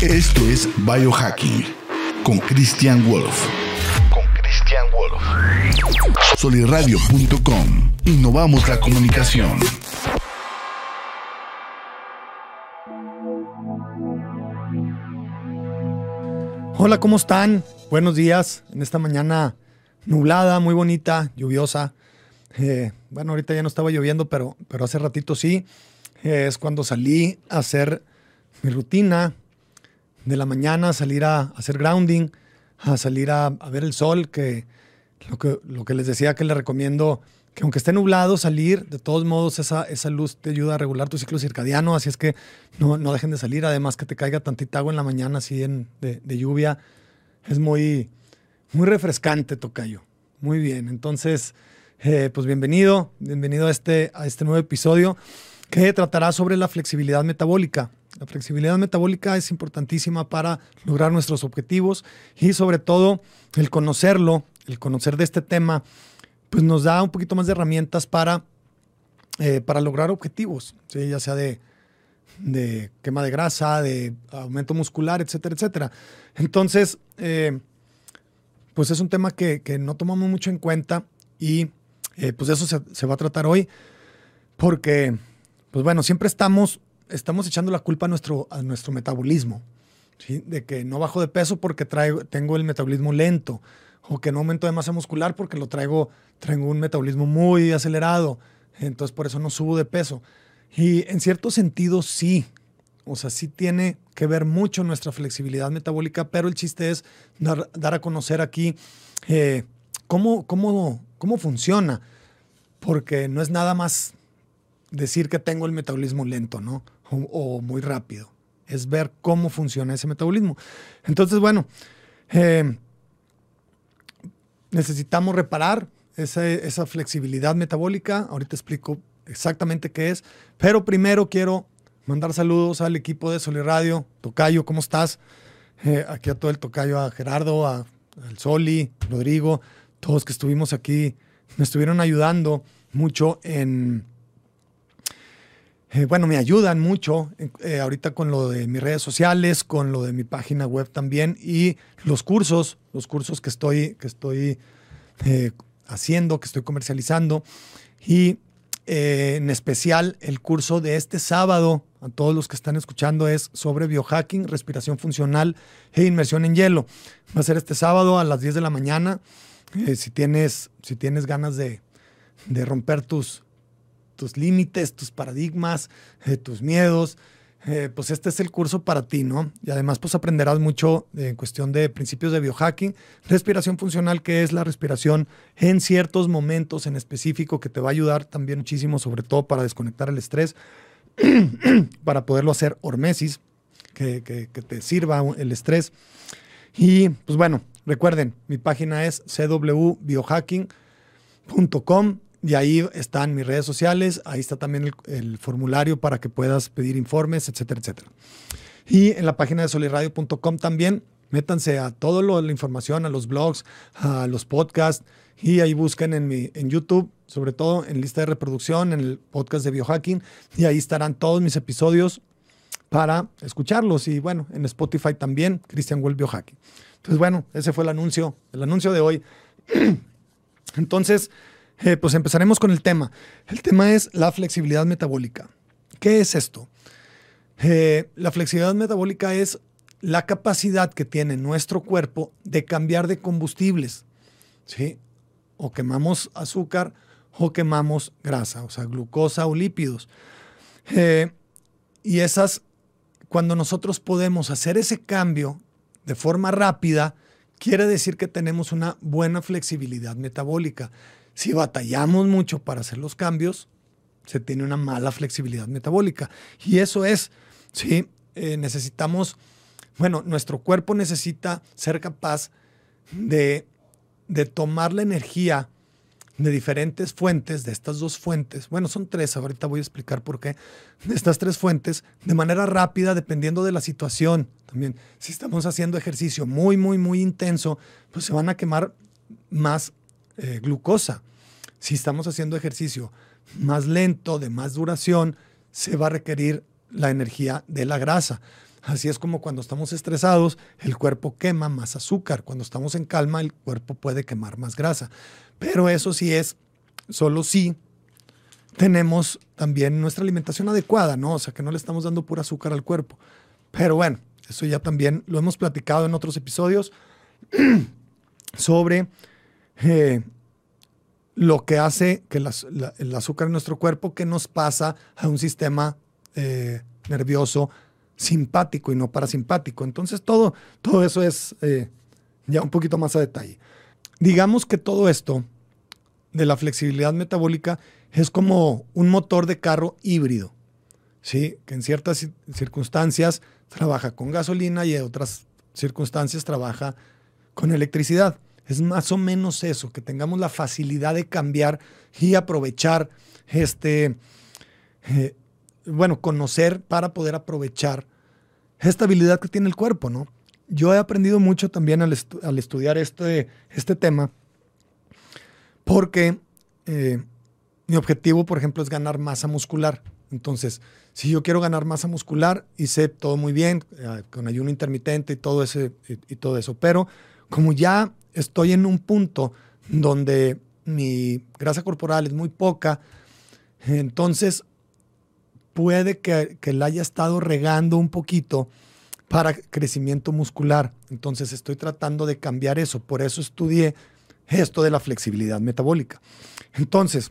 Esto es Biohacking con Christian Wolf. Con Christian Wolf. Soliradio.com. Innovamos la comunicación. Hola, ¿cómo están? Buenos días en esta mañana nublada, muy bonita, lluviosa. Eh, bueno, ahorita ya no estaba lloviendo, pero, pero hace ratito sí. Eh, es cuando salí a hacer mi rutina de la mañana, salir a, hacer grounding, a salir a, ver el sol, que lo, que les decía que les recomiendo, que aunque esté nublado, salir, de todos modos esa, esa luz te ayuda a regular tu ciclo circadiano, así es que no, no dejen de salir, además que te caiga tantita agua en la mañana así en, de, de lluvia, es muy, muy refrescante, Tocayo. Muy bien, entonces, eh, pues bienvenido, bienvenido a este, a este nuevo episodio que tratará sobre la flexibilidad metabólica. La flexibilidad metabólica es importantísima para lograr nuestros objetivos y sobre todo el conocerlo, el conocer de este tema, pues nos da un poquito más de herramientas para, eh, para lograr objetivos, ya sea de, de, quema de grasa, de aumento muscular, etcétera, etcétera. Entonces, eh, pues es un tema que, que, no tomamos mucho en cuenta y eh, pues eso se va a tratar hoy porque pues bueno, siempre estamos, estamos echando la culpa a nuestro, a nuestro metabolismo, de que no bajo de peso porque traigo, tengo el metabolismo lento, o que no aumento de masa muscular porque lo traigo, traigo un metabolismo muy acelerado, entonces por eso no subo de peso. Y en cierto sentido sí, o sea, sí tiene que ver mucho nuestra flexibilidad metabólica, pero el chiste es dar, dar a conocer aquí eh, cómo, cómo, cómo funciona, porque no es nada más decir que tengo el metabolismo lento, ¿no? O, muy rápido. Es ver cómo funciona ese metabolismo. Entonces, bueno, eh, necesitamos reparar esa, flexibilidad metabólica. Ahorita explico exactamente qué es. Pero primero quiero mandar saludos al equipo de Soli Radio. Tocayo, ¿cómo estás? Eh, aquí a todo el Tocayo, a Gerardo, a, al Soli, Rodrigo, todos que estuvimos aquí, me estuvieron ayudando mucho en eh, bueno, me ayudan mucho eh, ahorita con lo de mis redes sociales, con lo de mi página web también y los cursos, los cursos que estoy, que estoy eh, haciendo, que estoy comercializando y en especial el curso de este sábado a todos los que están escuchando es sobre biohacking, respiración funcional e inmersión en hielo. Va a ser este sábado a las 10 de la mañana. si, tienes, si tienes ganas de, de romper tus, tus límites, tus paradigmas, eh, tus miedos. Eh, pues este es el curso para ti, ¿no? Y además pues aprenderás mucho en cuestión de principios de biohacking, respiración funcional, que es la respiración en ciertos momentos en específico, que te va a ayudar también muchísimo, sobre todo para desconectar el estrés, para poderlo hacer hormesis, que, que te sirva el estrés. Y pues bueno, recuerden, mi página es cwbiohacking.com y ahí están mis redes sociales, ahí está también el, formulario para que puedas pedir informes, etcétera, etcétera. Y en la página de soliradio.com también, métanse a toda la información, a los blogs, a los podcasts, y ahí busquen en, mi, en YouTube, sobre todo en lista de reproducción, en el podcast de biohacking, y ahí estarán todos mis episodios para escucharlos. Y bueno, en Spotify también, Christian Well Biohacking. Entonces, bueno, ese fue el anuncio, el anuncio de hoy. Entonces, eh, pues empezaremos con el tema. El tema es la flexibilidad metabólica. ¿Qué es esto? Eh, la flexibilidad metabólica es la capacidad que tiene nuestro cuerpo de cambiar de combustibles. ¿sí? O quemamos azúcar o quemamos grasa, o sea, glucosa o lípidos. Eh, y esas, cuando nosotros podemos hacer ese cambio de forma rápida, quiere decir que tenemos una buena flexibilidad metabólica. Si batallamos mucho para hacer los cambios, se tiene una mala flexibilidad metabólica. Y eso es, ¿sí? Eh, necesitamos, bueno, nuestro cuerpo necesita ser capaz de, de tomar la energía de diferentes fuentes, de estas dos fuentes, bueno, son tres, ahorita voy a explicar por qué, de estas tres fuentes, de manera rápida, dependiendo de la situación. También, si estamos haciendo ejercicio muy, muy, muy intenso, pues se van a quemar más eh, glucosa. Si estamos haciendo ejercicio más lento, de más duración, se va a requerir la energía de la grasa. Así es como cuando estamos estresados, el cuerpo quema más azúcar. Cuando estamos en calma, el cuerpo puede quemar más grasa. Pero eso sí es solo si tenemos también nuestra alimentación adecuada, ¿no? O sea, que no le estamos dando pura azúcar al cuerpo. Pero bueno, eso ya también lo hemos platicado en otros episodios sobre eh, lo que hace que el azúcar en nuestro cuerpo que nos pasa a un sistema eh, nervioso simpático y no parasimpático. Entonces todo, todo eso es eh, ya un poquito más a detalle. Digamos que todo esto de la flexibilidad metabólica es como un motor de carro híbrido, ¿sí? que en ciertas circunstancias trabaja con gasolina y en otras circunstancias trabaja con electricidad. Es más o menos eso, que tengamos la facilidad de cambiar y aprovechar este, eh, bueno, conocer para poder aprovechar esta habilidad que tiene el cuerpo, ¿no? Yo he aprendido mucho también al, estudiar este, este tema, porque eh, mi objetivo, por ejemplo, es ganar masa muscular. Entonces, si yo quiero ganar masa muscular, hice todo muy bien, eh, con ayuno intermitente y todo, ese, y todo eso, pero como ya estoy en un punto donde mi grasa corporal es muy poca, entonces puede que, la haya estado regando un poquito para crecimiento muscular. Entonces estoy tratando de cambiar eso. Por eso estudié esto de la flexibilidad metabólica. Entonces,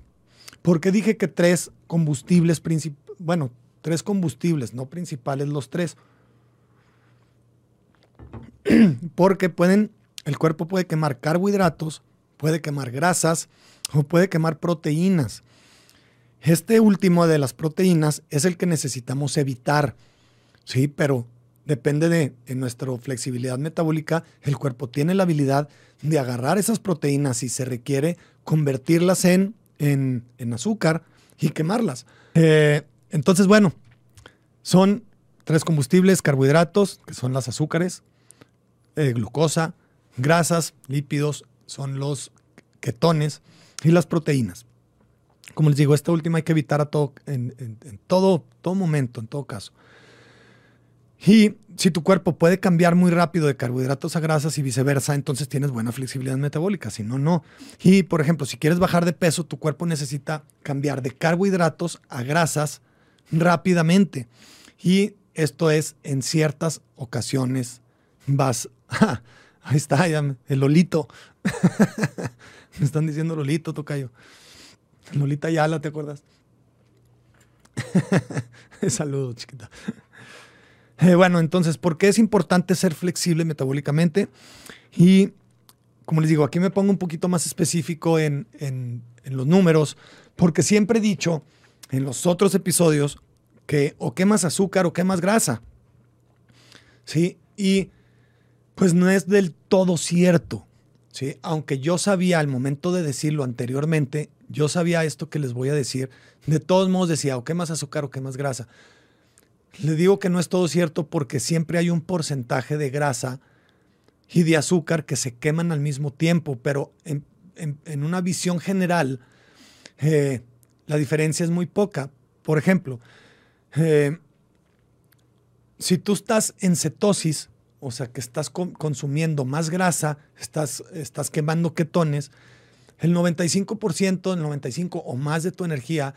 ¿por qué dije que tres combustibles principales? Bueno, tres combustibles, no principales los tres. Porque pueden el cuerpo puede quemar carbohidratos, puede quemar grasas o puede quemar proteínas. Este último de las proteínas es el que necesitamos evitar, ¿sí? Pero depende de, nuestra flexibilidad metabólica. El cuerpo tiene la habilidad de agarrar esas proteínas y se requiere convertirlas en, en, azúcar y quemarlas. Eh, entonces, bueno, son tres combustibles, carbohidratos, que son las azúcares, eh, glucosa, Grasas, lípidos son los ketones y las proteínas. Como les digo, esta última hay que evitar a todo, en, todo, todo momento, en todo caso. Y si tu cuerpo puede cambiar muy rápido de carbohidratos a grasas y viceversa, entonces tienes buena flexibilidad metabólica, si no, no. Y por ejemplo, si quieres bajar de peso, tu cuerpo necesita cambiar de carbohidratos a grasas rápidamente. Y esto es en ciertas ocasiones vas Ahí está, ya, el Lolito. me están diciendo Lolito, tocayo. Lolita Yala, ¿te acuerdas? Saludos, chiquita. Eh, bueno, entonces, ¿por qué es importante ser flexible metabólicamente? Y como les digo, aquí me pongo un poquito más específico en, en, en los números, porque siempre he dicho en los otros episodios que o quemas azúcar o quemas grasa. ¿Sí? Y pues no es del todo cierto. ¿sí? Aunque yo sabía al momento de decirlo anteriormente, yo sabía esto que les voy a decir. De todos modos decía, o qué más azúcar o qué más grasa. Le digo que no es todo cierto porque siempre hay un porcentaje de grasa y de azúcar que se queman al mismo tiempo, pero en, una visión general eh, la diferencia es muy poca. Por ejemplo, eh, si tú estás en cetosis, o sea que estás consumiendo más grasa, estás, estás quemando ketones, el 95%, el 95% o más de tu energía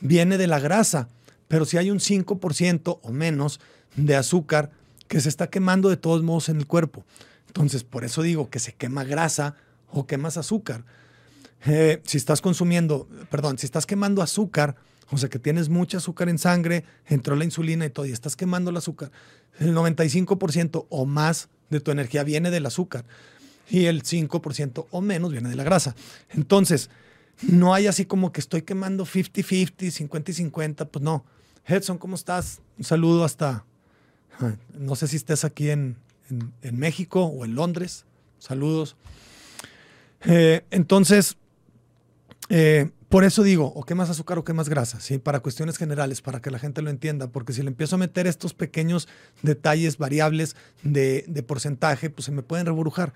viene de la grasa, pero si hay un 5% o menos de azúcar que se está quemando de todos modos en el cuerpo. Entonces, por eso digo que se quema grasa o quemas azúcar. Eh, si estás consumiendo, perdón, si estás quemando azúcar, o sea que tienes mucha azúcar en sangre, entró la insulina y todo, y estás quemando el azúcar, el 95% o más de tu energía viene del azúcar y el 5% o menos viene de la grasa. Entonces, no hay así como que estoy quemando 50-50, 50 y 50, pues no. Edson, ¿cómo estás? Un saludo hasta, ah, no sé si estés aquí en, México o en Londres. Saludos. Eh, entonces, eh, por eso digo, o qué más azúcar o qué más grasa, ¿sí? Para cuestiones generales, para que la gente lo entienda, porque si le empiezo a meter estos pequeños detalles, variables de, porcentaje, pues se me pueden reburujar.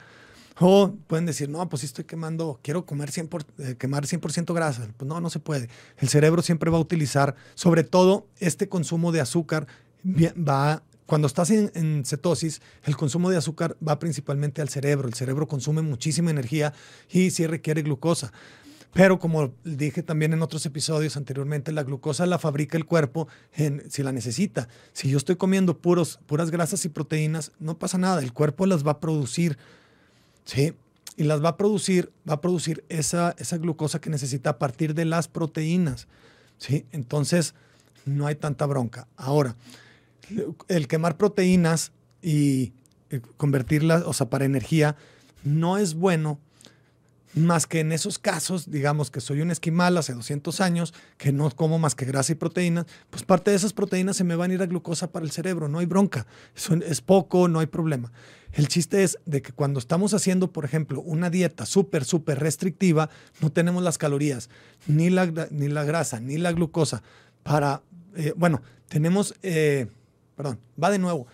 O pueden decir, no, pues si estoy quemando, quiero comer 100 eh, quemar 100% grasa. Pues no, no se puede. El cerebro siempre va a utilizar, sobre todo este consumo de azúcar, va cuando estás en, cetosis, el consumo de azúcar va principalmente al cerebro. El cerebro consume muchísima energía y sí requiere glucosa. Pero como dije también en otros episodios anteriormente, la glucosa la fabrica el cuerpo si la necesita. Si yo estoy comiendo puros, puras grasas y proteínas, no pasa nada, el cuerpo las va a producir. ¿sí? Y las va a producir, va a producir esa, esa glucosa que necesita a partir de las proteínas. ¿sí? Entonces, no hay tanta bronca. Ahora, el quemar proteínas y eh, convertirlas, o sea, para energía, no es bueno más que en esos casos, digamos que soy un esquimal hace 200 años, que no como más que grasa y proteínas, pues parte de esas proteínas se me van a ir a glucosa para el cerebro, no hay bronca, es poco, no hay problema. El chiste es de que cuando estamos haciendo, por ejemplo, una dieta súper, súper restrictiva, no tenemos las calorías, ni la, ni la grasa, ni la glucosa para, eh, bueno, tenemos, eh, perdón, va de nuevo,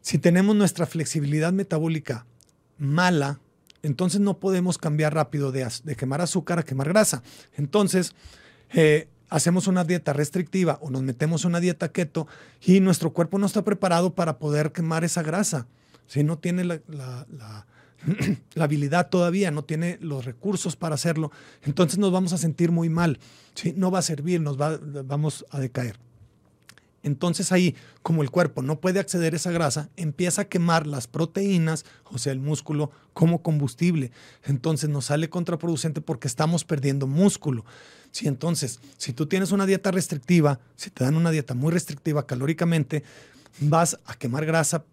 si tenemos nuestra flexibilidad metabólica mala, entonces no podemos cambiar rápido de, quemar azúcar a quemar grasa. Entonces, eh, hacemos una dieta restrictiva o nos metemos una dieta keto y nuestro cuerpo no está preparado para poder quemar esa grasa. Si no tiene la, habilidad todavía, no tiene los recursos para hacerlo, entonces nos vamos a sentir muy mal. No va a servir, nos va, vamos a decaer. Entonces ahí, como el cuerpo no puede acceder a esa grasa, empieza a quemar las proteínas, o sea, el músculo, como combustible. Entonces nos sale contraproducente porque estamos perdiendo músculo. Si entonces, si tú tienes una dieta restrictiva, si te dan una dieta muy restrictiva calóricamente, vas a quemar grasa,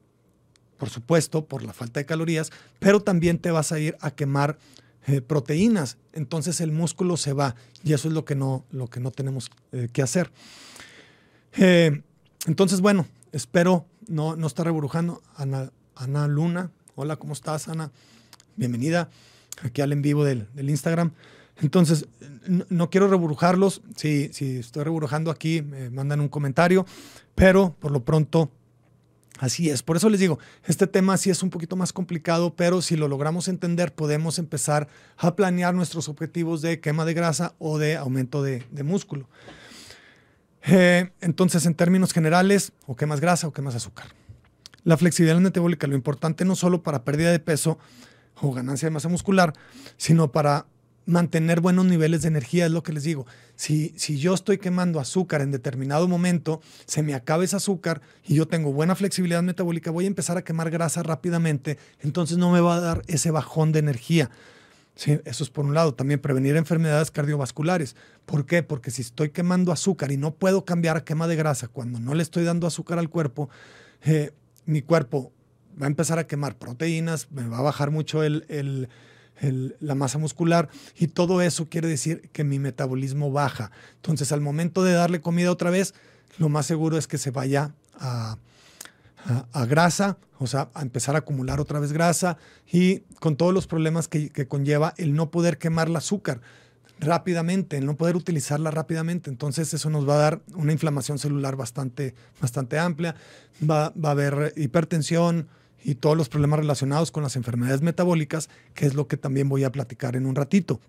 por supuesto, por la falta de calorías, pero también te vas a ir a quemar eh, proteínas. Entonces el músculo se va y eso es lo que no, lo que no tenemos eh, que hacer. Eh, entonces, bueno, espero no, no estar reburujando. Ana, Luna, hola, ¿cómo estás, Ana? Bienvenida aquí al en vivo del, Instagram. Entonces, no, quiero reburujarlos. Si, estoy reburujando aquí, me mandan un comentario, pero por lo pronto, así es. Por eso les digo, este tema sí es un poquito más complicado, pero si lo logramos entender, podemos empezar a planear nuestros objetivos de quema de grasa o de aumento de músculo. Eh, entonces, en términos generales, o qué más grasa o qué más azúcar. La flexibilidad metabólica, lo importante no solo para pérdida de peso o ganancia de masa muscular, sino para mantener buenos niveles de energía, es lo que les digo. Si, si yo estoy quemando azúcar en determinado momento, se me acaba ese azúcar y yo tengo buena flexibilidad metabólica, voy a empezar a quemar grasa rápidamente, entonces no me va a dar ese bajón de energía. Sí, eso es por un lado. También prevenir enfermedades cardiovasculares. ¿Por qué? Porque si estoy quemando azúcar y no puedo cambiar a quema de grasa cuando no le estoy dando azúcar al cuerpo, eh, mi cuerpo va a empezar a quemar proteínas, me va a bajar mucho el, la masa muscular y todo eso quiere decir que mi metabolismo baja. Entonces, al momento de darle comida otra vez, lo más seguro es que se vaya a, a, grasa, o sea, a empezar a acumular otra vez grasa y con todos los problemas que, conlleva el no poder quemar el azúcar rápidamente, el no poder utilizarla rápidamente. Entonces eso nos va a dar una inflamación celular bastante, bastante amplia, va, a haber hipertensión y todos los problemas relacionados con las enfermedades metabólicas, que es lo que también voy a platicar en un ratito.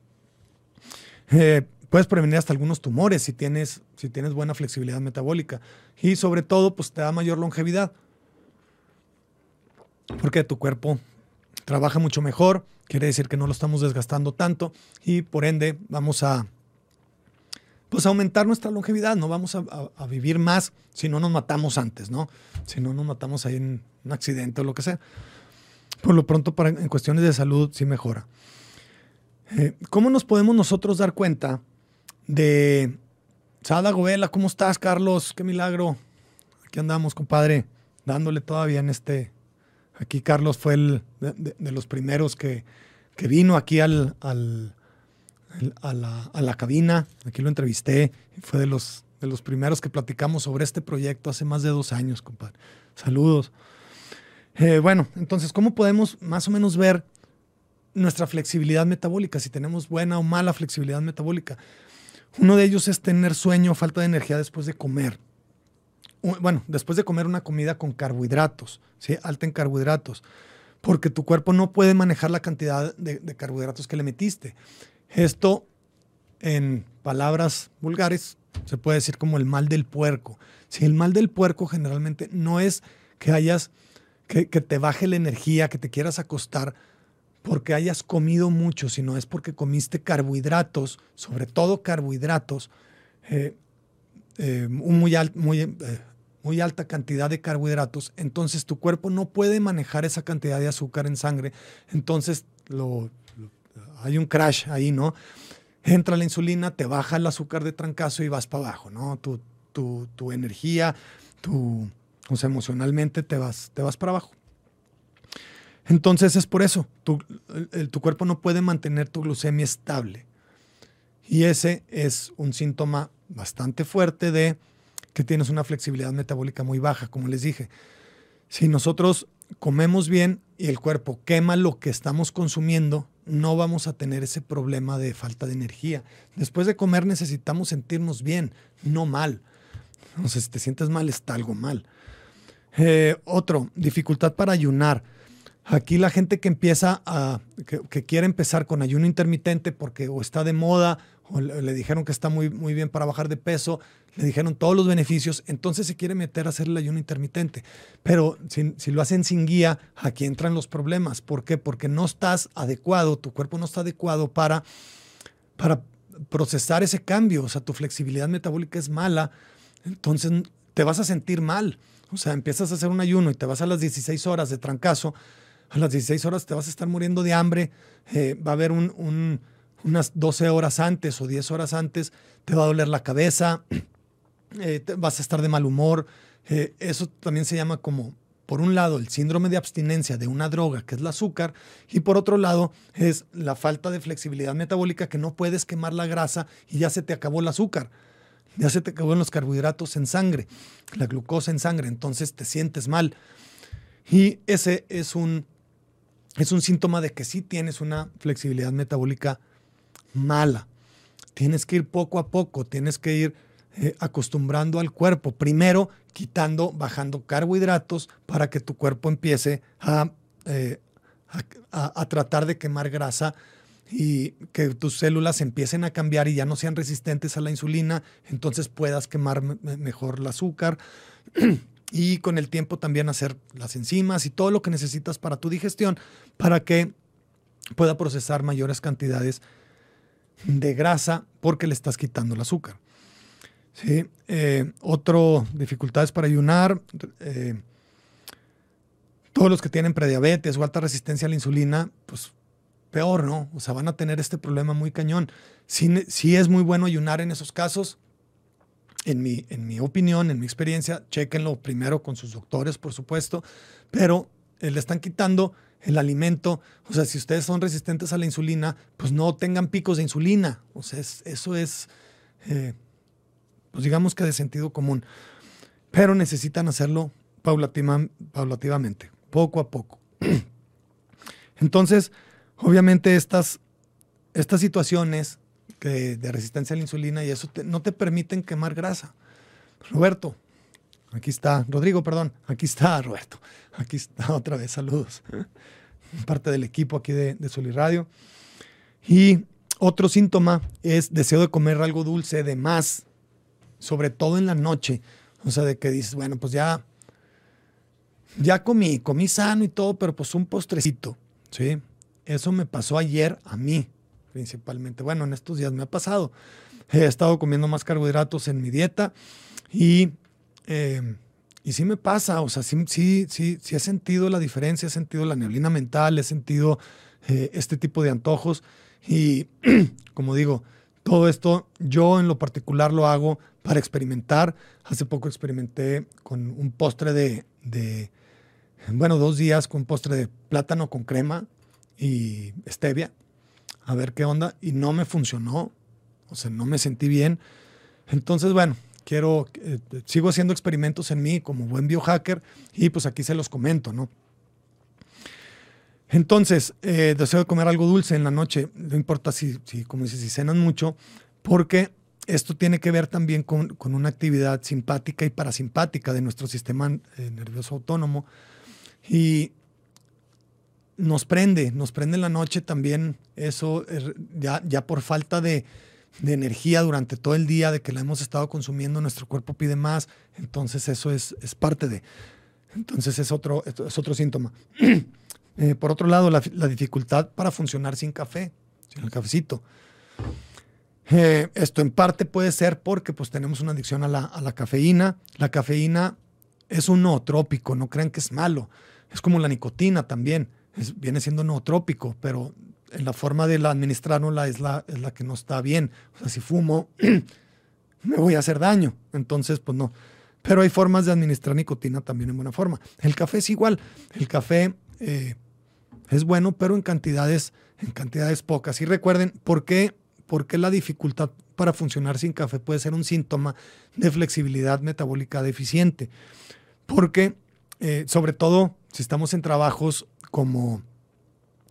Eh, puedes prevenir hasta algunos tumores si tienes, si tienes buena flexibilidad metabólica y sobre todo pues te da mayor longevidad porque tu cuerpo trabaja mucho mejor, quiere decir que no lo estamos desgastando tanto y por ende vamos a pues aumentar nuestra longevidad, no vamos a, vivir más si no nos matamos antes, ¿no? Si no nos matamos ahí en un accidente o lo que sea. Por lo pronto, para, en cuestiones de salud, sí mejora. Eh, ¿Cómo nos podemos nosotros dar cuenta de... Sada Govela, ¿cómo estás, Carlos? Qué milagro. Aquí andamos, compadre, dándole todavía en este, Aquí Carlos fue el de, los primeros que, vino aquí al, a, la, cabina. Aquí lo entrevisté. Fue de los, de los primeros que platicamos sobre este proyecto hace más de dos años, compadre. Saludos. Eh, bueno, entonces, ¿cómo podemos más o menos ver nuestra flexibilidad metabólica? Si tenemos buena o mala flexibilidad metabólica. Uno de ellos es tener sueño falta de energía después de comer bueno, después de comer una comida con carbohidratos, ¿sí? alta en carbohidratos, porque tu cuerpo no puede manejar la cantidad de, carbohidratos que le metiste. Esto, en palabras vulgares, se puede decir como el mal del puerco. Si el mal del puerco generalmente no es que hayas, que, te baje la energía, que te quieras acostar porque hayas comido mucho, sino es porque comiste carbohidratos, sobre todo carbohidratos, eh, eh, muy, muy, eh, muy, alta cantidad de carbohidratos, entonces tu cuerpo no puede manejar esa cantidad de azúcar en sangre, entonces hay un crash ahí, ¿no? Entra la insulina, te baja el azúcar de trancazo y vas para abajo, ¿no? Tu, tu, tu energía, tu, o sea, emocionalmente te vas, te vas para abajo. Entonces es por eso, tu, tu cuerpo no puede mantener tu glucemia estable. Y ese es un síntoma bastante fuerte de que tienes una flexibilidad metabólica muy baja, como les dije. Si nosotros comemos bien y el cuerpo quema lo que estamos consumiendo, no vamos a tener ese problema de falta de energía. Después de comer necesitamos sentirnos bien, no mal. Sea, si te sientes mal, está algo mal. Eh, otro, dificultad para ayunar. Aquí la gente que empieza a, que, quiere empezar con ayuno intermitente porque o está de moda o le, dijeron que está muy, muy bien para bajar de peso, le dijeron todos los beneficios, entonces se quiere meter a hacer el ayuno intermitente. Pero si, lo hacen sin guía, aquí entran los problemas. ¿Por qué? Porque no estás adecuado, tu cuerpo no está adecuado para, para procesar ese cambio. O sea, tu flexibilidad metabólica es mala, entonces te vas a sentir mal. O sea, empiezas a hacer un ayuno y te vas a las 16 horas de trancazo a las 16 horas te vas a estar muriendo de hambre, eh, va a haber unas 12 horas antes o 10 horas antes, te va a doler la cabeza, eh, vas a estar de mal humor. Eh, eso también se llama como, por un lado, el síndrome de abstinencia de una droga, que es el azúcar, y por otro lado, es la falta de flexibilidad metabólica, que no puedes quemar la grasa y ya se te acabó el azúcar. Ya se te acabó los carbohidratos en sangre, la glucosa en sangre, entonces te sientes mal. Y ese es un es un síntoma de que sí tienes una flexibilidad metabólica mala. Tienes que ir poco a poco, tienes que ir eh, acostumbrando al cuerpo. Primero, quitando, bajando carbohidratos para que tu cuerpo empiece eh, a, a, tratar de quemar grasa y que tus células empiecen a cambiar y ya no sean resistentes a la insulina, entonces puedas quemar mejor el azúcar. y con el tiempo también hacer las enzimas y todo lo que necesitas para tu digestión para que pueda procesar mayores cantidades de grasa porque le estás quitando el azúcar. ¿Sí? Eh, otro, dificultades para ayunar. Eh, todos los que tienen prediabetes o alta resistencia a la insulina, pues peor, ¿no? O sea, van a tener este problema muy cañón. Si es muy bueno ayunar en esos casos, en mi, en mi opinión, en mi experiencia, chequenlo primero con sus doctores, por supuesto, pero eh, le están quitando el alimento. O sea, si ustedes son resistentes a la insulina, pues no tengan picos de insulina. O sea, eso es, eh, pues digamos que de sentido común. Pero necesitan hacerlo paulativamente, poco a poco. Entonces, obviamente estas, estas situaciones de resistencia a la insulina y eso no te permiten quemar grasa. Roberto, aquí está, Rodrigo, perdón, aquí está Roberto, aquí está otra vez, saludos. Parte del equipo aquí de, de Radio. Y otro síntoma es deseo de comer algo dulce de más, sobre todo en la noche. O sea, de que dices, bueno, pues ya, ya comí, comí sano y todo, pero pues un postrecito, ¿sí? Eso me pasó ayer a mí principalmente. Bueno, en estos días me ha pasado. He estado comiendo más carbohidratos en mi dieta y, eh, y sí me pasa, o sea, sí, sí, sí, sí he sentido la diferencia, he sentido la neblina mental, he sentido eh, este tipo de antojos y como digo, todo esto yo en lo particular lo hago para experimentar. Hace poco experimenté con un postre de, de bueno, dos días con un postre de plátano con crema y stevia a ver qué onda y no me funcionó, o sea, no me sentí bien. Entonces, bueno, quiero, eh, sigo haciendo experimentos en mí como buen biohacker y pues aquí se los comento, ¿no? Entonces, eh, deseo de comer algo dulce en la noche, no importa si, como si cenan mucho, porque esto tiene que ver también con, con una actividad simpática y parasimpática de nuestro sistema eh, nervioso autónomo. Y nos prende, nos prende en la noche también eso, ya, ya por falta de, energía durante todo el día, de que la hemos estado consumiendo, nuestro cuerpo pide más, entonces eso es, es parte de. Entonces es otro, es otro síntoma. Eh, por otro lado, la, dificultad para funcionar sin café, sin el cafecito. Eh, esto en parte puede ser porque pues, tenemos una adicción a la, cafeína. La cafeína es un nootrópico, no crean que es malo. Es como la nicotina también. viene siendo nootrópico, pero en la forma de la administrarla es la, es la que no está bien. O sea, si fumo, me voy a hacer daño. Entonces, pues no. Pero hay formas de administrar nicotina también en buena forma. El café es igual. El café eh, es bueno, pero en cantidades, en cantidades pocas. Y recuerden, ¿por qué, ¿por qué la dificultad para funcionar sin café puede ser un síntoma de flexibilidad metabólica deficiente? Porque, eh, sobre todo, si estamos en trabajos como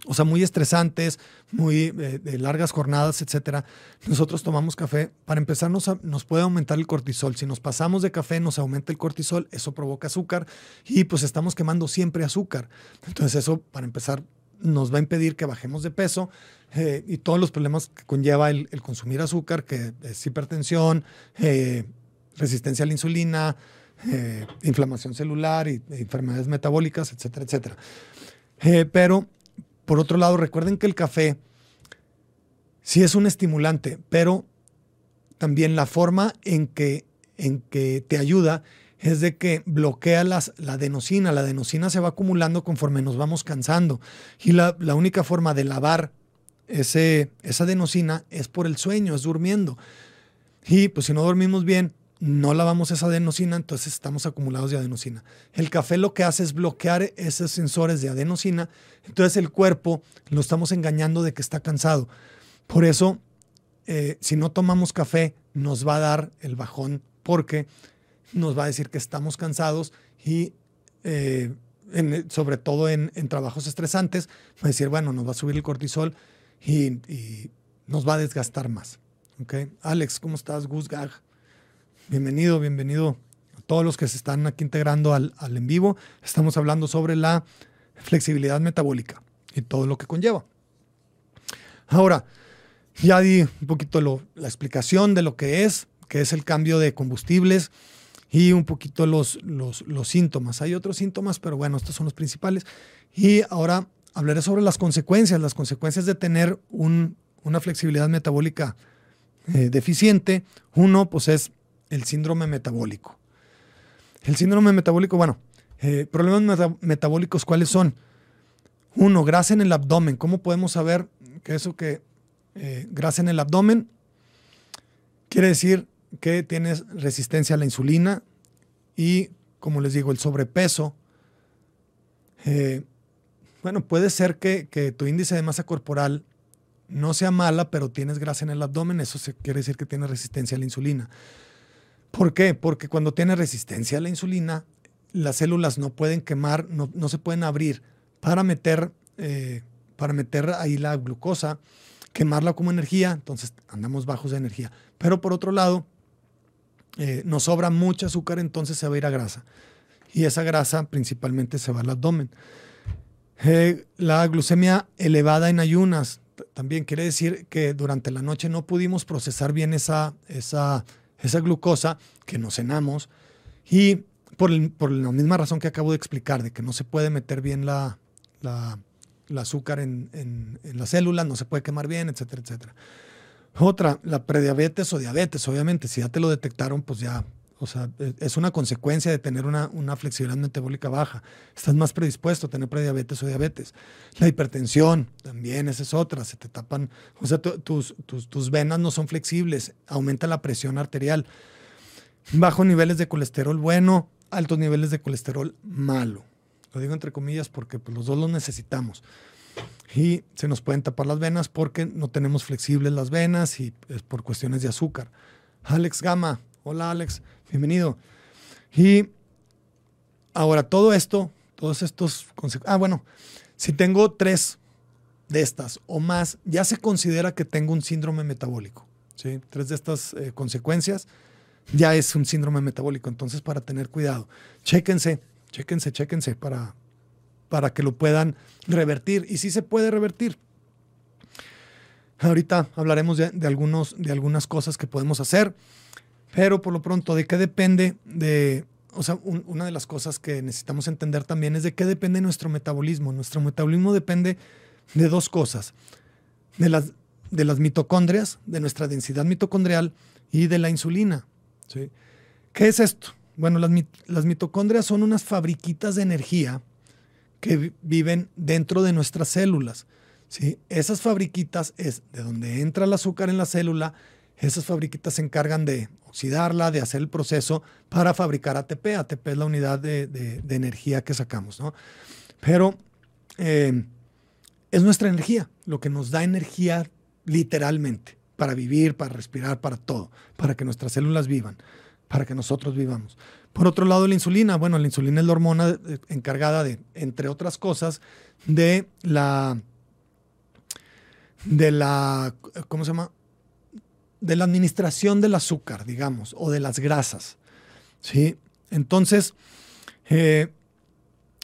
o sea, muy estresantes, muy eh, de largas jornadas, etcétera, nosotros tomamos café. Para empezar, nos, nos, puede aumentar el cortisol. Si nos pasamos de café, nos aumenta el cortisol, eso provoca azúcar y pues estamos quemando siempre azúcar. Entonces, eso, para empezar, nos va a impedir que bajemos de peso eh, y todos los problemas que conlleva el, consumir azúcar, que es hipertensión, eh, resistencia a la insulina, inflamación celular y enfermedades metabólicas, etcétera, etcétera. pero por otro lado, recuerden que el café sí es un estimulante, pero también la forma en que, en que te ayuda es de que bloquea la adenosina. La adenosina se va acumulando conforme nos vamos cansando. Y la, la única forma de lavar ese, esa adenosina es por el sueño, es durmiendo. Y pues si no dormimos bien, no lavamos esa adenosina, entonces estamos acumulados de adenosina. El café lo que hace es bloquear esos sensores de adenosina, entonces el cuerpo lo estamos engañando de que está cansado. Por eso, eh, si no tomamos café, nos va a dar el bajón porque nos va a decir que estamos cansados y eh, sobre todo en, trabajos estresantes, va a decir, bueno, nos va a subir el cortisol y, nos va a desgastar más. Alex, ¿cómo estás? Gus Gag. Bienvenido, bienvenido a todos los que se están aquí integrando al, en vivo. Estamos hablando sobre la flexibilidad metabólica y todo lo que conlleva. Ahora, ya di un poquito la explicación de lo que es, que es el cambio de combustibles y un poquito los, los, síntomas. Hay otros síntomas, pero bueno, estos son los principales. Y ahora hablaré sobre las consecuencias, las consecuencias de tener una flexibilidad metabólica eh, deficiente. Uno, pues es el síndrome metabólico. El síndrome metabólico, bueno, eh, problemas metabólicos, ¿cuáles son? Uno, grasa en el abdomen. ¿Cómo podemos saber que eso que eh, grasa en el abdomen quiere decir que tienes resistencia a la insulina y, como les digo, el sobrepeso? Eh, bueno, puede ser que, que, tu índice de masa corporal no sea mala, pero tienes grasa en el abdomen, eso quiere decir que tienes resistencia a la insulina. ¿Por qué? Porque cuando tiene resistencia a la insulina, las células no pueden quemar, no, se pueden abrir para meter, eh, para meter ahí la glucosa, quemarla como energía, entonces andamos bajos de energía. Pero por otro lado, eh, nos sobra mucho azúcar, entonces se va a ir a grasa. Y esa grasa principalmente se va al abdomen. Eh, la glucemia elevada en ayunas también quiere decir que durante la noche no pudimos procesar bien esa, esa esa glucosa que nos cenamos y por, la misma razón que acabo de explicar, de que no se puede meter bien la, la, azúcar en, en, en las células, no se puede quemar bien, etcétera, etcétera. Otra, la prediabetes o diabetes, obviamente, si ya te lo detectaron, pues ya o sea, e, es una consecuencia de tener una, flexibilidad metabólica baja. Estás más predispuesto a tener prediabetes o diabetes. La hipertensión también, esa es otra. Se te tapan, o sea, tus, tus, venas no son flexibles, aumenta la presión arterial. Bajos niveles de colesterol bueno, altos niveles de colesterol malo. Lo digo entre comillas porque pues, los dos los necesitamos. Y se nos pueden tapar las venas porque no tenemos flexibles las venas y es por cuestiones de azúcar. Alex Gama, hola Alex, bienvenido. Y ahora todo esto, todos estos Ah, bueno, si tengo tres de estas o más, ya se considera que tengo un síndrome metabólico. ¿sí? Tres de estas eh, consecuencias ya es un síndrome metabólico. Entonces, para tener cuidado, chéquense, chéquense, chéquense para, para que lo puedan revertir. Y sí se puede revertir. Ahorita hablaremos de, algunos, de algunas cosas que podemos hacer. Pero por lo pronto, ¿de qué depende de, o sea, una de las cosas que necesitamos entender también es de qué depende nuestro metabolismo. Nuestro metabolismo depende de dos cosas, de las, de las mitocondrias, de nuestra densidad mitocondrial y de la insulina. ¿sí? ¿Qué es esto? Bueno, las, las mitocondrias son unas fabriquitas de energía que viven dentro de nuestras células. ¿sí? Esas fabriquitas es de donde entra el azúcar en la célula, esas fabriquitas se encargan de oxidarla, de hacer el proceso para fabricar ATP. ATP es la unidad de, energía que sacamos, ¿no? Pero eh, es nuestra energía, lo que nos da energía literalmente para vivir, para respirar, para todo, para que nuestras células vivan, para que nosotros vivamos. Por otro lado, la insulina, bueno, la insulina es la hormona eh, encargada de, entre otras cosas, de la, de la, ¿cómo se llama? De la administración del azúcar, digamos, o de las grasas. ¿sí? Entonces, eh,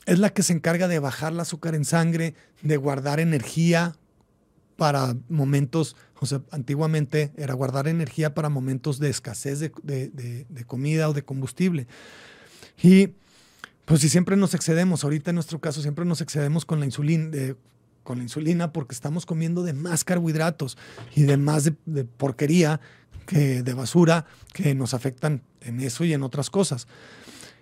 es la que se encarga de bajar el azúcar en sangre, de guardar energía para momentos, o sea, antiguamente era guardar energía para momentos de escasez de, comida o de combustible. Y pues si siempre nos excedemos, ahorita en nuestro caso siempre nos excedemos con la insulina, con la insulina porque estamos comiendo de más carbohidratos y de más de, porquería, que de basura, que nos afectan en eso y en otras cosas.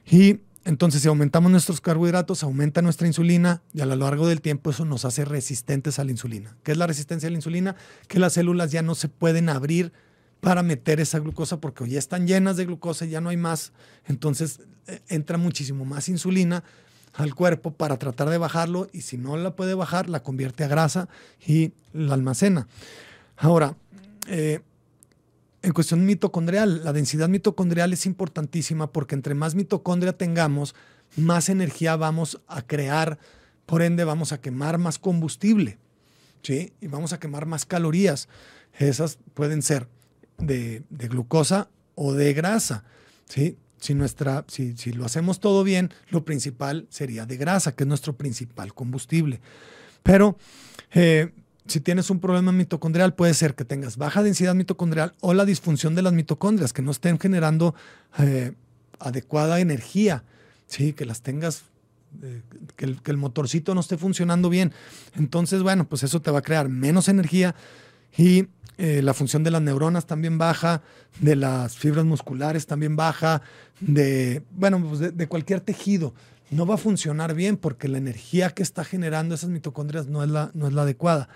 Y entonces si aumentamos nuestros carbohidratos, aumenta nuestra insulina y a lo largo del tiempo eso nos hace resistentes a la insulina. ¿Qué es la resistencia a la insulina? Que las células ya no se pueden abrir para meter esa glucosa porque ya están llenas de glucosa y ya no hay más. Entonces eh, entra muchísimo más insulina al cuerpo para tratar de bajarlo y si no la puede bajar, la convierte a grasa y la almacena. Ahora, eh, en cuestión mitocondrial, la densidad mitocondrial es importantísima porque entre más mitocondria tengamos, más energía vamos a crear, por ende vamos a quemar más combustible, ¿sí? Y vamos a quemar más calorías. Esas pueden ser de, de glucosa o de grasa, ¿sí? Si, nuestra, si, si lo hacemos todo bien, lo principal sería de grasa, que es nuestro principal combustible. Pero eh, si tienes un problema mitocondrial, puede ser que tengas baja densidad mitocondrial o la disfunción de las mitocondrias, que no estén generando eh, adecuada energía, ¿sí? que las tengas, eh, que, el, que, el, motorcito no esté funcionando bien. Entonces, bueno, pues eso te va a crear menos energía y eh, la función de las neuronas también baja, de las fibras musculares también baja, de, bueno, pues de, cualquier tejido. No va a funcionar bien porque la energía que está generando esas mitocondrias no es la, no es la adecuada.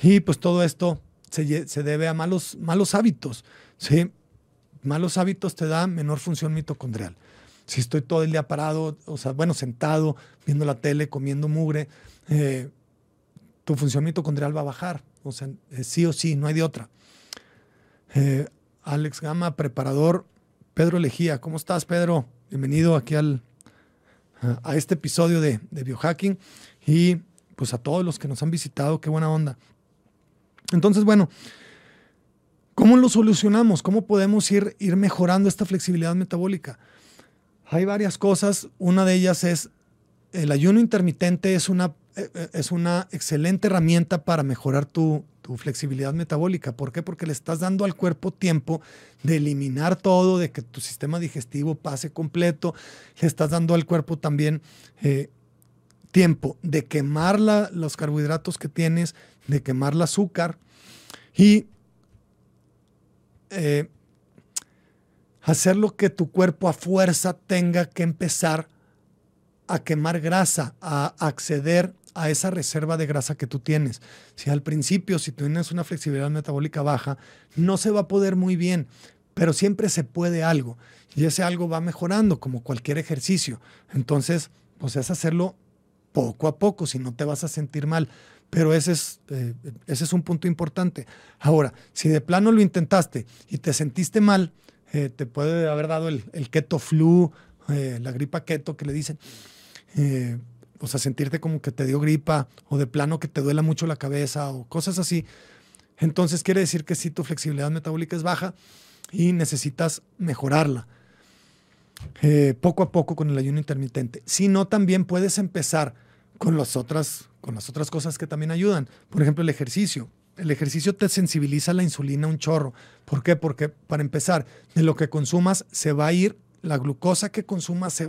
Y pues todo esto se, debe a malos, malos hábitos. ¿sí? Malos hábitos te dan menor función mitocondrial. Si estoy todo el día parado, o sea, bueno, sentado, viendo la tele, comiendo mugre, eh, tu función mitocondrial va a bajar. O sea, sí o sí, no hay de otra. Eh, Alex Gama, preparador. Pedro Lejía, ¿cómo estás, Pedro? Bienvenido aquí al, a este episodio de, biohacking y pues a todos los que nos han visitado, qué buena onda. Entonces, bueno, ¿cómo lo solucionamos? ¿Cómo podemos ir, ir mejorando esta flexibilidad metabólica? Hay varias cosas. Una de ellas es el ayuno intermitente es una eh, eh, es una excelente herramienta para mejorar tu, flexibilidad metabólica. ¿Por qué? Porque le estás dando al cuerpo tiempo de eliminar todo, de que tu sistema digestivo pase completo. Le estás dando al cuerpo también eh, tiempo de quemar los carbohidratos que tienes, de quemar el azúcar y hacer lo que tu cuerpo a fuerza tenga que empezar a quemar grasa, a acceder a esa reserva de grasa que tú tienes. Si al principio, si tienes una flexibilidad metabólica baja, no se va a poder muy bien, pero siempre se puede algo. Y ese algo va mejorando, como cualquier ejercicio. Entonces, pues es hacerlo poco a poco, si no te vas a sentir mal. Pero ese es, eh, ese es un punto importante. Ahora, si de plano lo intentaste y te sentiste mal, eh, te puede haber dado el, keto flu, eh, la gripa keto que le dicen o sea, sentirte como que te dio gripa o de plano que te duela mucho la cabeza o cosas así, entonces quiere decir que sí, tu flexibilidad metabólica es baja y necesitas mejorarla. Eh, poco a poco con el ayuno intermitente. Si no, también puedes empezar con las, otras, con las otras cosas que también ayudan. Por ejemplo, el ejercicio. El ejercicio te sensibiliza la insulina un chorro. ¿Por qué? Porque para empezar, de lo que consumas se va a ir la glucosa que consuma se,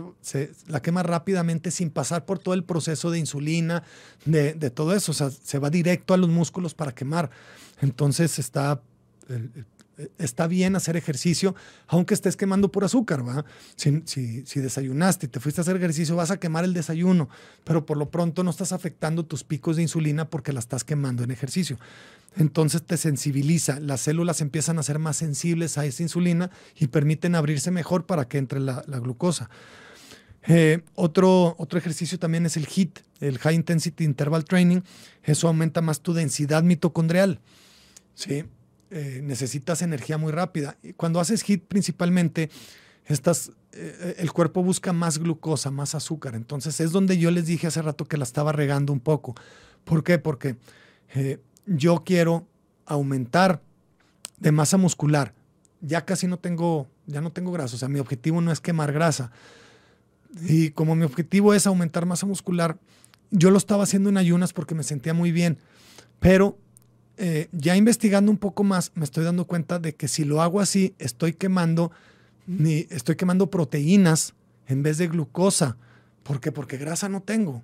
la quema rápidamente sin pasar por todo el proceso de insulina, de, todo eso. O sea, se va directo a los músculos para quemar. Entonces está, está bien hacer ejercicio, aunque estés quemando por azúcar, ¿va? Si, si, desayunaste y te fuiste a hacer ejercicio, vas a quemar el desayuno, pero por lo pronto no estás afectando tus picos de insulina porque la estás quemando en ejercicio. Entonces te sensibiliza, las células empiezan a ser más sensibles a esa insulina y permiten abrirse mejor para que entre la, glucosa. Eh, otro, otro ejercicio también es el HIIT, el High Intensity Interval Training. Eso aumenta más tu densidad mitocondrial. ¿sí? Eh, necesitas energía muy rápida. Cuando haces HIT principalmente, estás, eh, el cuerpo busca más glucosa, más azúcar. Entonces es donde yo les dije hace rato que la estaba regando un poco. ¿Por qué? Porque eh, yo quiero aumentar de masa muscular. Ya casi no tengo, ya no tengo grasa. O sea, mi objetivo no es quemar grasa. Y como mi objetivo es aumentar masa muscular, yo lo estaba haciendo en ayunas porque me sentía muy bien. Pero eh, ya investigando un poco más, me estoy dando cuenta de que si lo hago así, estoy quemando, estoy quemando proteínas en vez de glucosa. ¿Por qué? Porque grasa no tengo.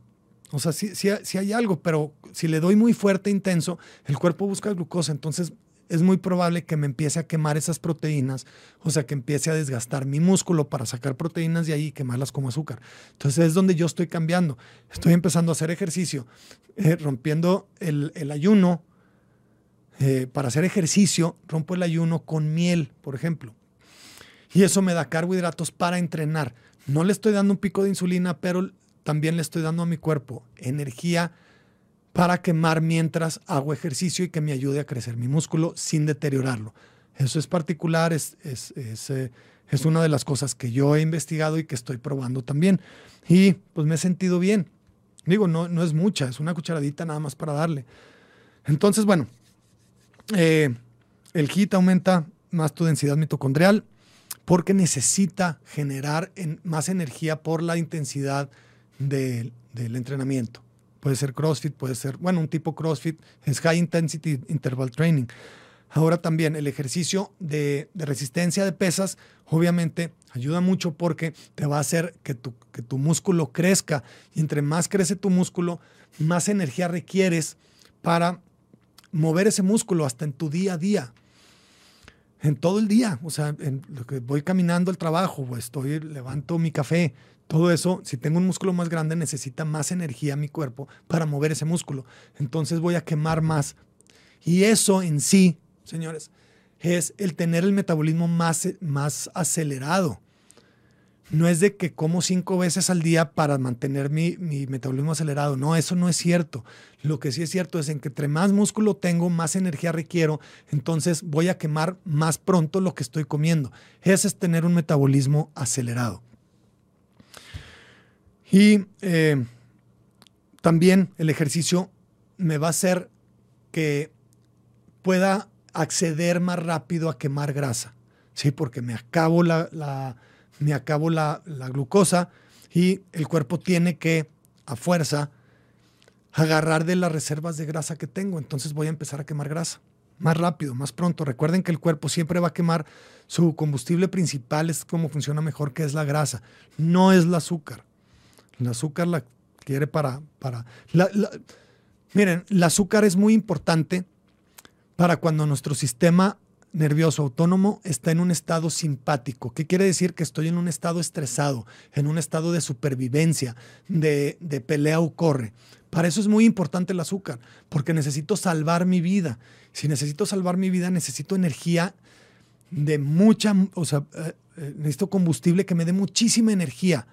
O sea, sí, sí, hay algo, pero si le doy muy fuerte, intenso, el cuerpo busca glucosa. Entonces es muy probable que me empiece a quemar esas proteínas, o sea, que empiece a desgastar mi músculo para sacar proteínas de ahí y quemarlas como azúcar. Entonces es donde yo estoy cambiando. Estoy empezando a hacer ejercicio, eh, rompiendo el ayuno eh, para hacer ejercicio, rompo el ayuno con miel, por ejemplo. Y eso me da carbohidratos para entrenar. No le estoy dando un pico de insulina, pero también le estoy dando a mi cuerpo energía para quemar mientras hago ejercicio y que me ayude a crecer mi músculo sin deteriorarlo. Eso es particular, es, es, es, eh, es una de las cosas que yo he investigado y que estoy probando también. Y pues me he sentido bien. Digo, no, no es mucha, es una cucharadita nada más para darle. Entonces, bueno, eh, el HIT aumenta más tu densidad mitocondrial porque necesita generar más energía por la intensidad del entrenamiento. Puede ser CrossFit, puede ser, bueno, un tipo CrossFit es High Intensity Interval Training. Ahora también el ejercicio de, resistencia de pesas, obviamente, ayuda mucho porque te va a hacer que tu, que tu músculo crezca. Y entre más crece tu músculo, más energía requieres para mover ese músculo hasta en tu día a día. En todo el día, o sea, que voy caminando al trabajo, o estoy, levanto mi café, todo eso, si tengo un músculo más grande, necesita más energía mi cuerpo para mover ese músculo. Entonces voy a quemar más. Y eso en sí, señores, es el tener el metabolismo más, más acelerado no es de que como cinco veces al día para mantener mi, metabolismo acelerado. No, eso no es cierto. Lo que sí es cierto es en que entre más músculo tengo, más energía requiero, entonces voy a quemar más pronto lo que estoy comiendo. Ese es tener un metabolismo acelerado. Y eh, también el ejercicio me va a hacer que pueda acceder más rápido a quemar grasa, ¿sí? Porque me acabo la me acabo la, glucosa y el cuerpo tiene que, a fuerza, agarrar de las reservas de grasa que tengo. Entonces voy a empezar a quemar grasa más rápido, más pronto. Recuerden que el cuerpo siempre va a quemar su combustible principal, es como funciona mejor, que es la grasa. No es el azúcar. El azúcar la quiere para... para miren, el azúcar es muy importante para cuando nuestro sistema nervioso autónomo está en un estado simpático. ¿Qué quiere decir? Que estoy en un estado estresado, en un estado de supervivencia, de, pelea o corre. Para eso es muy importante el azúcar, porque necesito salvar mi vida. Si necesito salvar mi vida, necesito energía de mucha, o sea, eh, eh, necesito combustible que me dé muchísima energía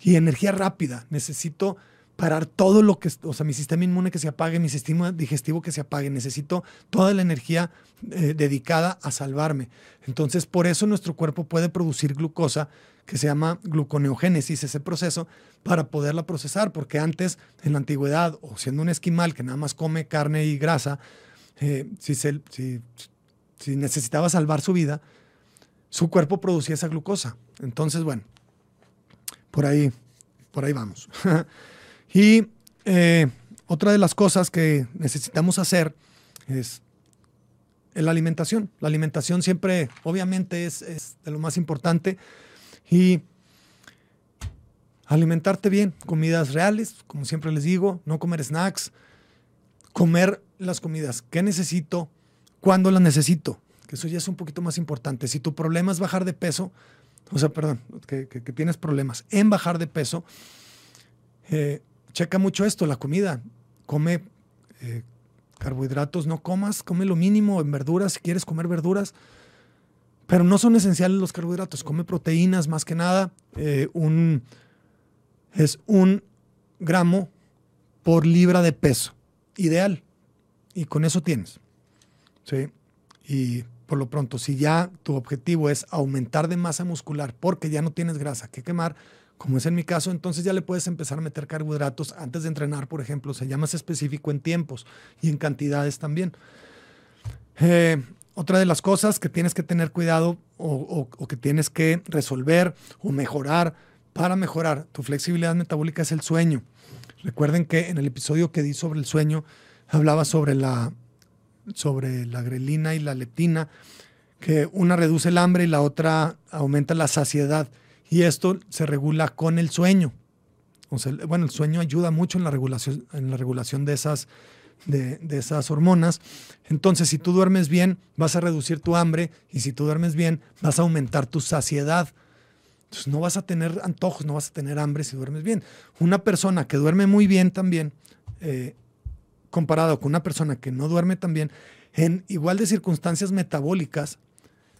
y energía rápida. Necesito parar todo lo que, o sea, mi sistema inmune que se apague, mi sistema digestivo que se apague. Necesito toda la energía eh, dedicada a salvarme. Entonces, por eso nuestro cuerpo puede producir glucosa, que se llama gluconeogénesis, ese proceso, para poderla procesar, porque antes, en la antigüedad, o siendo un esquimal que nada más come carne y grasa, eh, si, se, si, si necesitaba salvar su vida, su cuerpo producía esa glucosa. Entonces, bueno, por ahí, por ahí vamos. Y eh, otra de las cosas que necesitamos hacer es la alimentación. La alimentación siempre, obviamente, es, de lo más importante. Y alimentarte bien, comidas reales, como siempre les digo, no comer snacks, comer las comidas que necesito, cuando las necesito, que eso ya es un poquito más importante. Si tu problema es bajar de peso, o sea, perdón, que, tienes problemas en bajar de peso, eh, checa mucho esto, la comida. Come eh, carbohidratos, no comas, come lo mínimo en verduras, si quieres comer verduras, pero no son esenciales los carbohidratos. Come proteínas más que nada. Eh, un, es un gramo por libra de peso. Ideal. Y con eso tienes. ¿Sí? Y por lo pronto, si ya tu objetivo es aumentar de masa muscular porque ya no tienes grasa que quemar, como es en mi caso, entonces ya le puedes empezar a meter carbohidratos antes de entrenar, por ejemplo. Se llama específico en tiempos y en cantidades también. Eh, otra de las cosas que tienes que tener cuidado o, que tienes que resolver o mejorar para mejorar tu flexibilidad metabólica es el sueño. Recuerden que en el episodio que di sobre el sueño hablaba sobre la, sobre la grelina y la leptina, que una reduce el hambre y la otra aumenta la saciedad. Y esto se regula con el sueño. O bueno, el sueño ayuda mucho en la regulación, en la regulación de esas, de, esas hormonas. Entonces, si tú duermes bien, vas a reducir tu hambre y si tú duermes bien, vas a aumentar tu saciedad. Entonces, no vas a tener antojos, no vas a tener hambre si duermes bien. Una persona que duerme muy bien también, eh, comparado con una persona que no duerme tan bien, en igual de circunstancias metabólicas,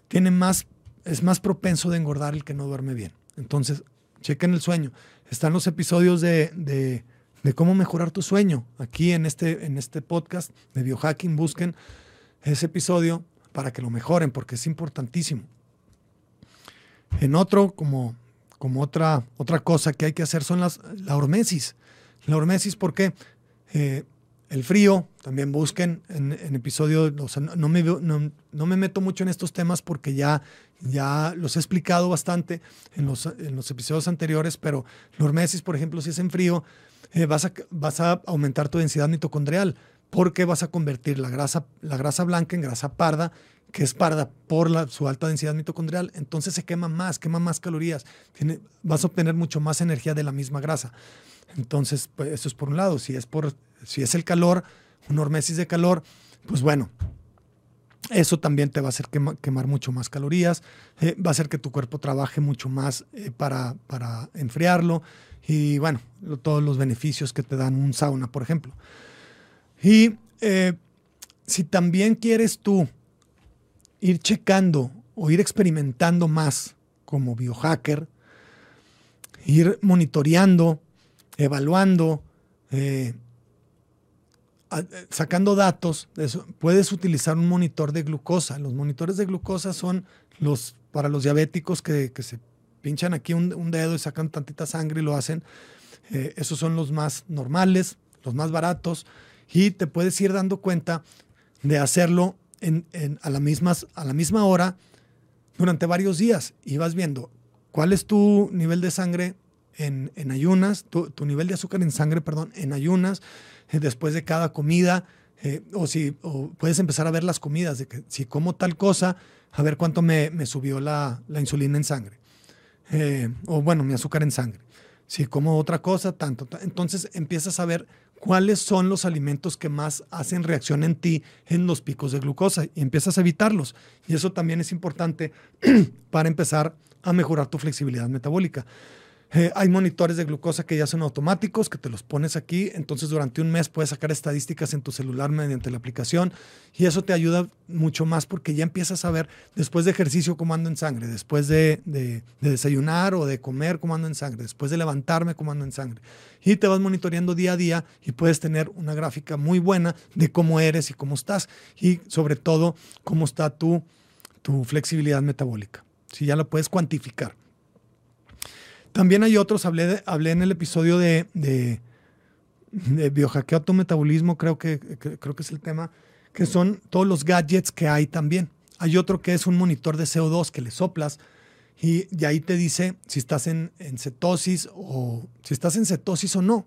tiene más, es más propenso de engordar el que no duerme bien. Entonces, chequen el sueño. Están los episodios de de cómo mejorar tu sueño. Aquí en este, en este podcast de biohacking busquen ese episodio para que lo mejoren porque es importantísimo. En otro, como, como otra, otra cosa que hay que hacer son las, la hormesis. La hormesis porque eh, el frío, también busquen en, en episodio, no, me, no, me meto mucho en estos temas porque ya, ya los he explicado bastante en los, en los episodios anteriores, pero la hormesis, por ejemplo, si es en frío, eh, vas, a, vas a aumentar tu densidad mitocondrial porque vas a convertir la grasa, la grasa blanca en grasa parda, que es parda por la, su alta densidad mitocondrial. Entonces se quema más, quema más calorías. vas a obtener mucho más energía de la misma grasa. Entonces, pues, eso es por un lado. Si es, por, si es el calor, un hormesis de calor, pues bueno, eso también te va a hacer quemar mucho más calorías, eh, va a hacer que tu cuerpo trabaje mucho más eh, para, para enfriarlo y bueno, todos los beneficios que te dan un sauna, por ejemplo. Y eh, si también quieres tú ir checando o ir experimentando más como biohacker, ir monitoreando, evaluando, sacando datos, puedes utilizar un monitor de glucosa. Los monitores de glucosa son los para los diabéticos que, que se pinchan aquí un, dedo y sacan tantita sangre y lo hacen. Eh, esos son los más normales, los más baratos, y te puedes ir dando cuenta de hacerlo en, a, la mismas, a la misma hora durante varios días y vas viendo cuál es tu nivel de sangre en, ayunas, tu, nivel de azúcar en sangre, perdón, en ayunas, eh, después de cada comida, eh, o si puedes empezar a ver las comidas, de que si como tal cosa, a ver cuánto me, subió la, insulina en sangre. Eh, o bueno, mi azúcar en sangre. Si como otra cosa, tanto. Entonces empiezas a ver cuáles son los alimentos que más hacen reacción en ti en los picos de glucosa y empiezas a evitarlos. Y eso también es importante para empezar a mejorar tu flexibilidad metabólica. Eh, hay monitores de glucosa que ya son automáticos, que te los pones aquí, entonces durante un mes puedes sacar estadísticas en tu celular mediante la aplicación y eso te ayuda mucho más porque ya empiezas a ver después de ejercicio cómo ando en sangre, después de, desayunar o de comer cómo ando en sangre, después de levantarme cómo ando en sangre. Y te vas monitoreando día a día y puedes tener una gráfica muy buena de cómo eres y cómo estás y sobre todo cómo está tu, tu flexibilidad metabólica. Si ya lo puedes cuantificar. También hay otros, hablé, hablé en el episodio de, de, biohackeo tu metabolismo, creo que, creo que es el tema, que son todos los gadgets que hay también. Hay otro que es un monitor de CO2 que le soplas y, ahí te dice si estás en, cetosis o si estás en cetosis o no.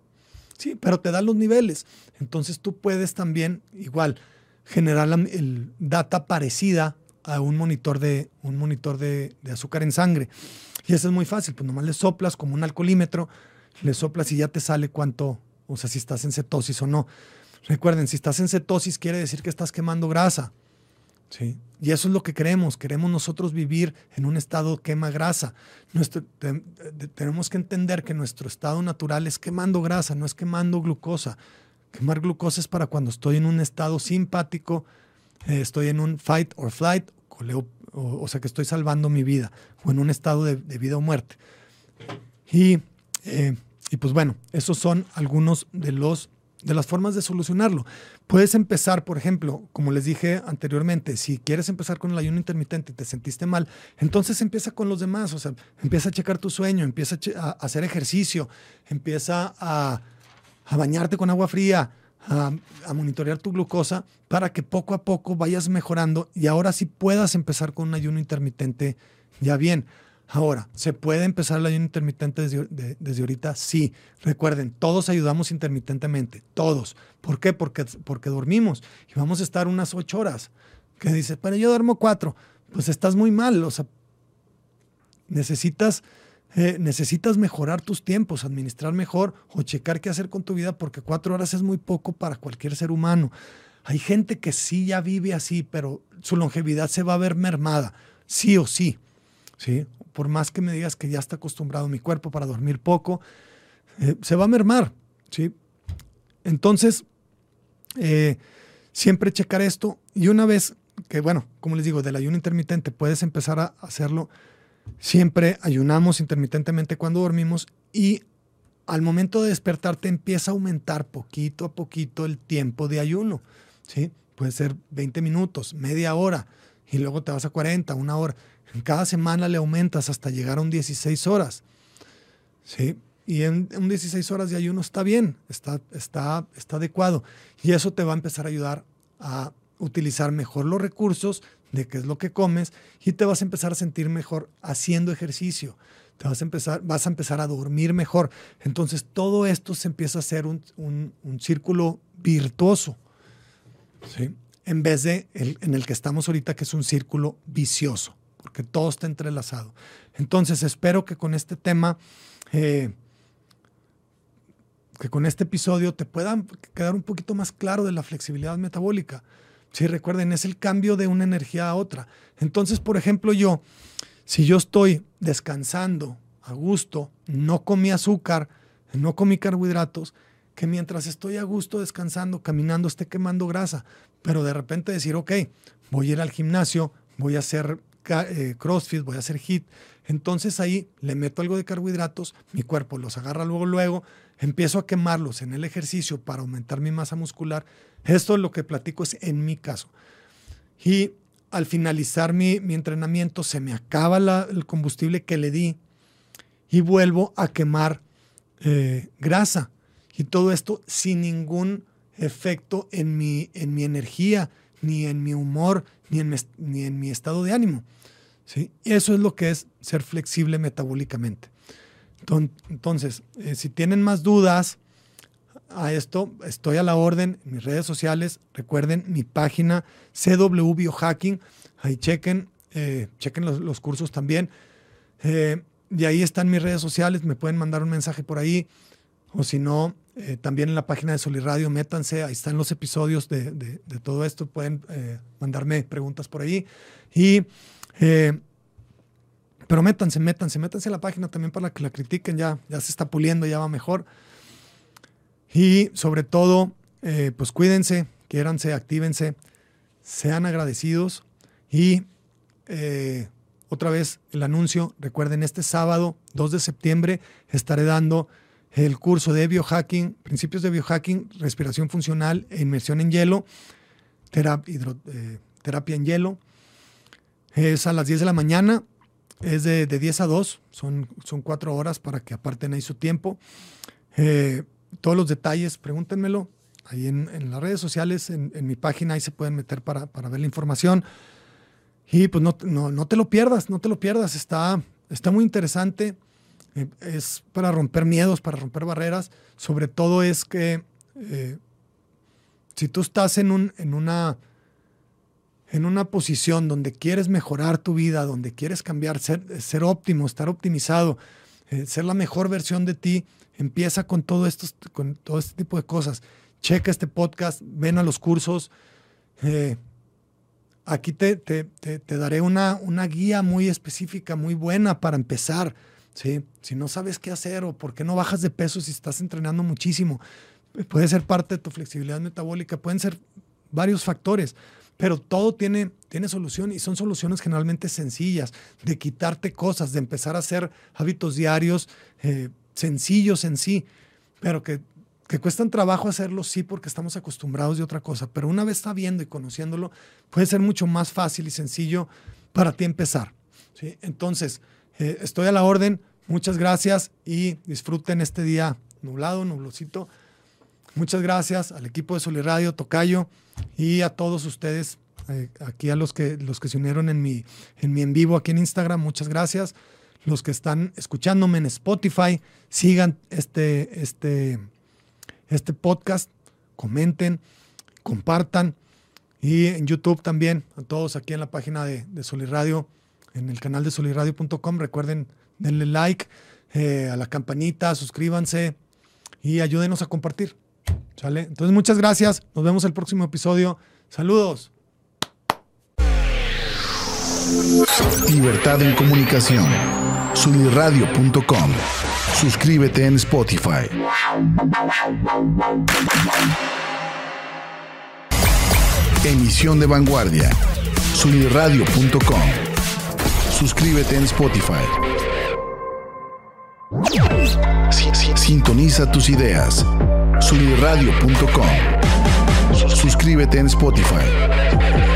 Sí, pero te da los niveles. Entonces tú puedes también igual generar el data parecida a un monitor de, un monitor de, azúcar en sangre. Y eso es muy fácil, pues nomás le soplas como un alcoholímetro, le soplas y ya te sale cuánto, o sea, si estás en cetosis o no. Recuerden, si estás en cetosis quiere decir que estás quemando grasa. ¿sí? Y eso es lo que queremos. Queremos nosotros vivir en un estado quema grasa. tenemos que entender que nuestro estado natural es quemando grasa, no es quemando glucosa. Quemar glucosa es para cuando estoy en un estado simpático, eh, estoy en un fight or flight, o, sea que estoy salvando mi vida, o en un estado de, vida o muerte. Y, eh, y pues bueno, esos son algunos de los de las formas de solucionarlo. Puedes empezar, por ejemplo, como les dije anteriormente, si quieres empezar con el ayuno intermitente y te sentiste mal, entonces empieza con los demás, o sea, empieza a checar tu sueño, empieza a, hacer ejercicio, empieza a, bañarte con agua fría, a, monitorear tu glucosa para que poco a poco vayas mejorando y ahora sí puedas empezar con un ayuno intermitente ya bien. Ahora, ¿se puede empezar el ayuno intermitente desde, ahorita? Sí. Recuerden, todos ayudamos intermitentemente, todos. ¿Por qué? Porque, porque dormimos y vamos a estar unas ocho horas. Que dice, pero yo duermo cuatro. Pues estás muy mal. O sea, necesitas, eh, necesitas mejorar tus tiempos, administrar mejor o checar qué hacer con tu vida porque cuatro horas es muy poco para cualquier ser humano. Hay gente que sí ya vive así, pero su longevidad se va a ver mermada, sí o sí. ¿sí? por más que me digas que ya está acostumbrado mi cuerpo para dormir poco, eh, se va a mermar, ¿sí? Entonces, eh, siempre checar esto y una vez que, bueno, como les digo, del ayuno intermitente puedes empezar a hacerlo, siempre ayunamos intermitentemente cuando dormimos y al momento de despertarte empieza a aumentar poquito a poquito el tiempo de ayuno, ¿sí? Puede ser 20 minutos, media hora y luego te vas a 40, una hora. En cada semana le aumentas hasta llegar a un 16 horas. ¿Sí? Y en un 16 horas de ayuno está bien, está, está, está adecuado. Y eso te va a empezar a ayudar a utilizar mejor los recursos de qué es lo que comes y te vas a empezar a sentir mejor haciendo ejercicio. Te vas a empezar, vas a, empezar a dormir mejor. Entonces todo esto se empieza a hacer un, un, círculo virtuoso. ¿sí? En vez de el, en el que estamos ahorita, que es un círculo vicioso porque todo está entrelazado. Entonces, espero que con este tema, eh, que con este episodio te pueda quedar un poquito más claro de la flexibilidad metabólica. Si recuerden, es el cambio de una energía a otra. Entonces, por ejemplo, yo, si yo estoy descansando a gusto, no comí azúcar, no comí carbohidratos, que mientras estoy a gusto descansando, caminando, esté quemando grasa, pero de repente decir, ok, voy a ir al gimnasio, voy a hacer eh, CrossFit, voy a hacer HIT. Entonces ahí le meto algo de carbohidratos, mi cuerpo los agarra luego, luego, empiezo a quemarlos en el ejercicio para aumentar mi masa muscular. Esto es lo que platico es en mi caso. Y al finalizar mi, entrenamiento se me acaba el combustible que le di y vuelvo a quemar eh, grasa. Y todo esto sin ningún efecto en mi, en mi energía, ni en mi humor, ni en ni en mi estado de ánimo. ¿sí? Eso es lo que es ser flexible metabólicamente. Entonces, eh, si tienen más dudas a esto, estoy a la orden en mis redes sociales. Recuerden mi página CW Biohacking. Ahí chequen, eh, chequen los, cursos también. Eh, y ahí están mis redes sociales. Me pueden mandar un mensaje por ahí. O si no, también en la página de Soliradio, métanse. Ahí están los episodios de, de, todo esto. Pueden mandarme preguntas por ahí. Y eh, pero métanse, métanse, métanse a la página también para que la critiquen, ya, ya se está puliendo, ya va mejor. Y sobre todo, eh, pues cuídense, quiéranse, actívense, sean agradecidos. Y eh, otra vez el anuncio, recuerden, este sábado 2 de septiembre estaré dando el curso de biohacking, principios de biohacking, respiración funcional e inmersión en hielo, terapia en hielo. Es a las 10 de la mañana, es de, 10 a 2, son, son cuatro horas para que aparten ahí su tiempo. Eh, todos los detalles, pregúntenmelo ahí en, las redes sociales, en, mi página, ahí se pueden meter para, ver la información. Y pues no, no, te lo pierdas, no te lo pierdas, está, está muy interesante. Eh, es para romper miedos, para romper barreras. Sobre todo es que eh, si tú estás en, un, en una en una posición donde quieres mejorar tu vida, donde quieres cambiar, ser, ser óptimo, estar optimizado, eh, ser la mejor versión de ti, empieza con todo, esto, con todo este tipo de cosas. Checa este podcast, ven a los cursos. Eh, aquí te, te, te, daré una, una guía muy específica, muy buena para empezar. ¿sí? Si no sabes qué hacer o por qué no bajas de peso si estás entrenando muchísimo, puede ser parte de tu flexibilidad metabólica, pueden ser varios factores. Pero todo tiene, tiene solución y son soluciones generalmente sencillas, de quitarte cosas, de empezar a hacer hábitos diarios eh, sencillos en sí, pero que, que cuestan trabajo hacerlo, sí, porque estamos acostumbrados de otra cosa. Pero una vez sabiendo y conociéndolo, puede ser mucho más fácil y sencillo para ti empezar. ¿sí? Entonces, eh, estoy a la orden. Muchas gracias y disfruten este día nublado, nublosito. Muchas gracias al equipo de Soliradio, Tocayo y a todos ustedes, eh, aquí a los que, los que se unieron en mi, en mi en vivo aquí en Instagram, muchas gracias. Los que están escuchándome en Spotify, sigan este, este, este podcast, comenten, compartan. Y en YouTube también, a todos aquí en la página de, de Soliradio, en el canal de soliradio.com. Recuerden, denle like eh, a la campanita, suscríbanse y ayúdenos a compartir. Entonces, muchas gracias. Nos vemos el próximo episodio. Saludos. Libertad en comunicación. Sunirradio.com. Suscríbete en Spotify. Emisión de vanguardia. Sunirradio.com. Suscríbete en Spotify. Sintoniza tus ideas sunirradio.com. Suscríbete en Spotify.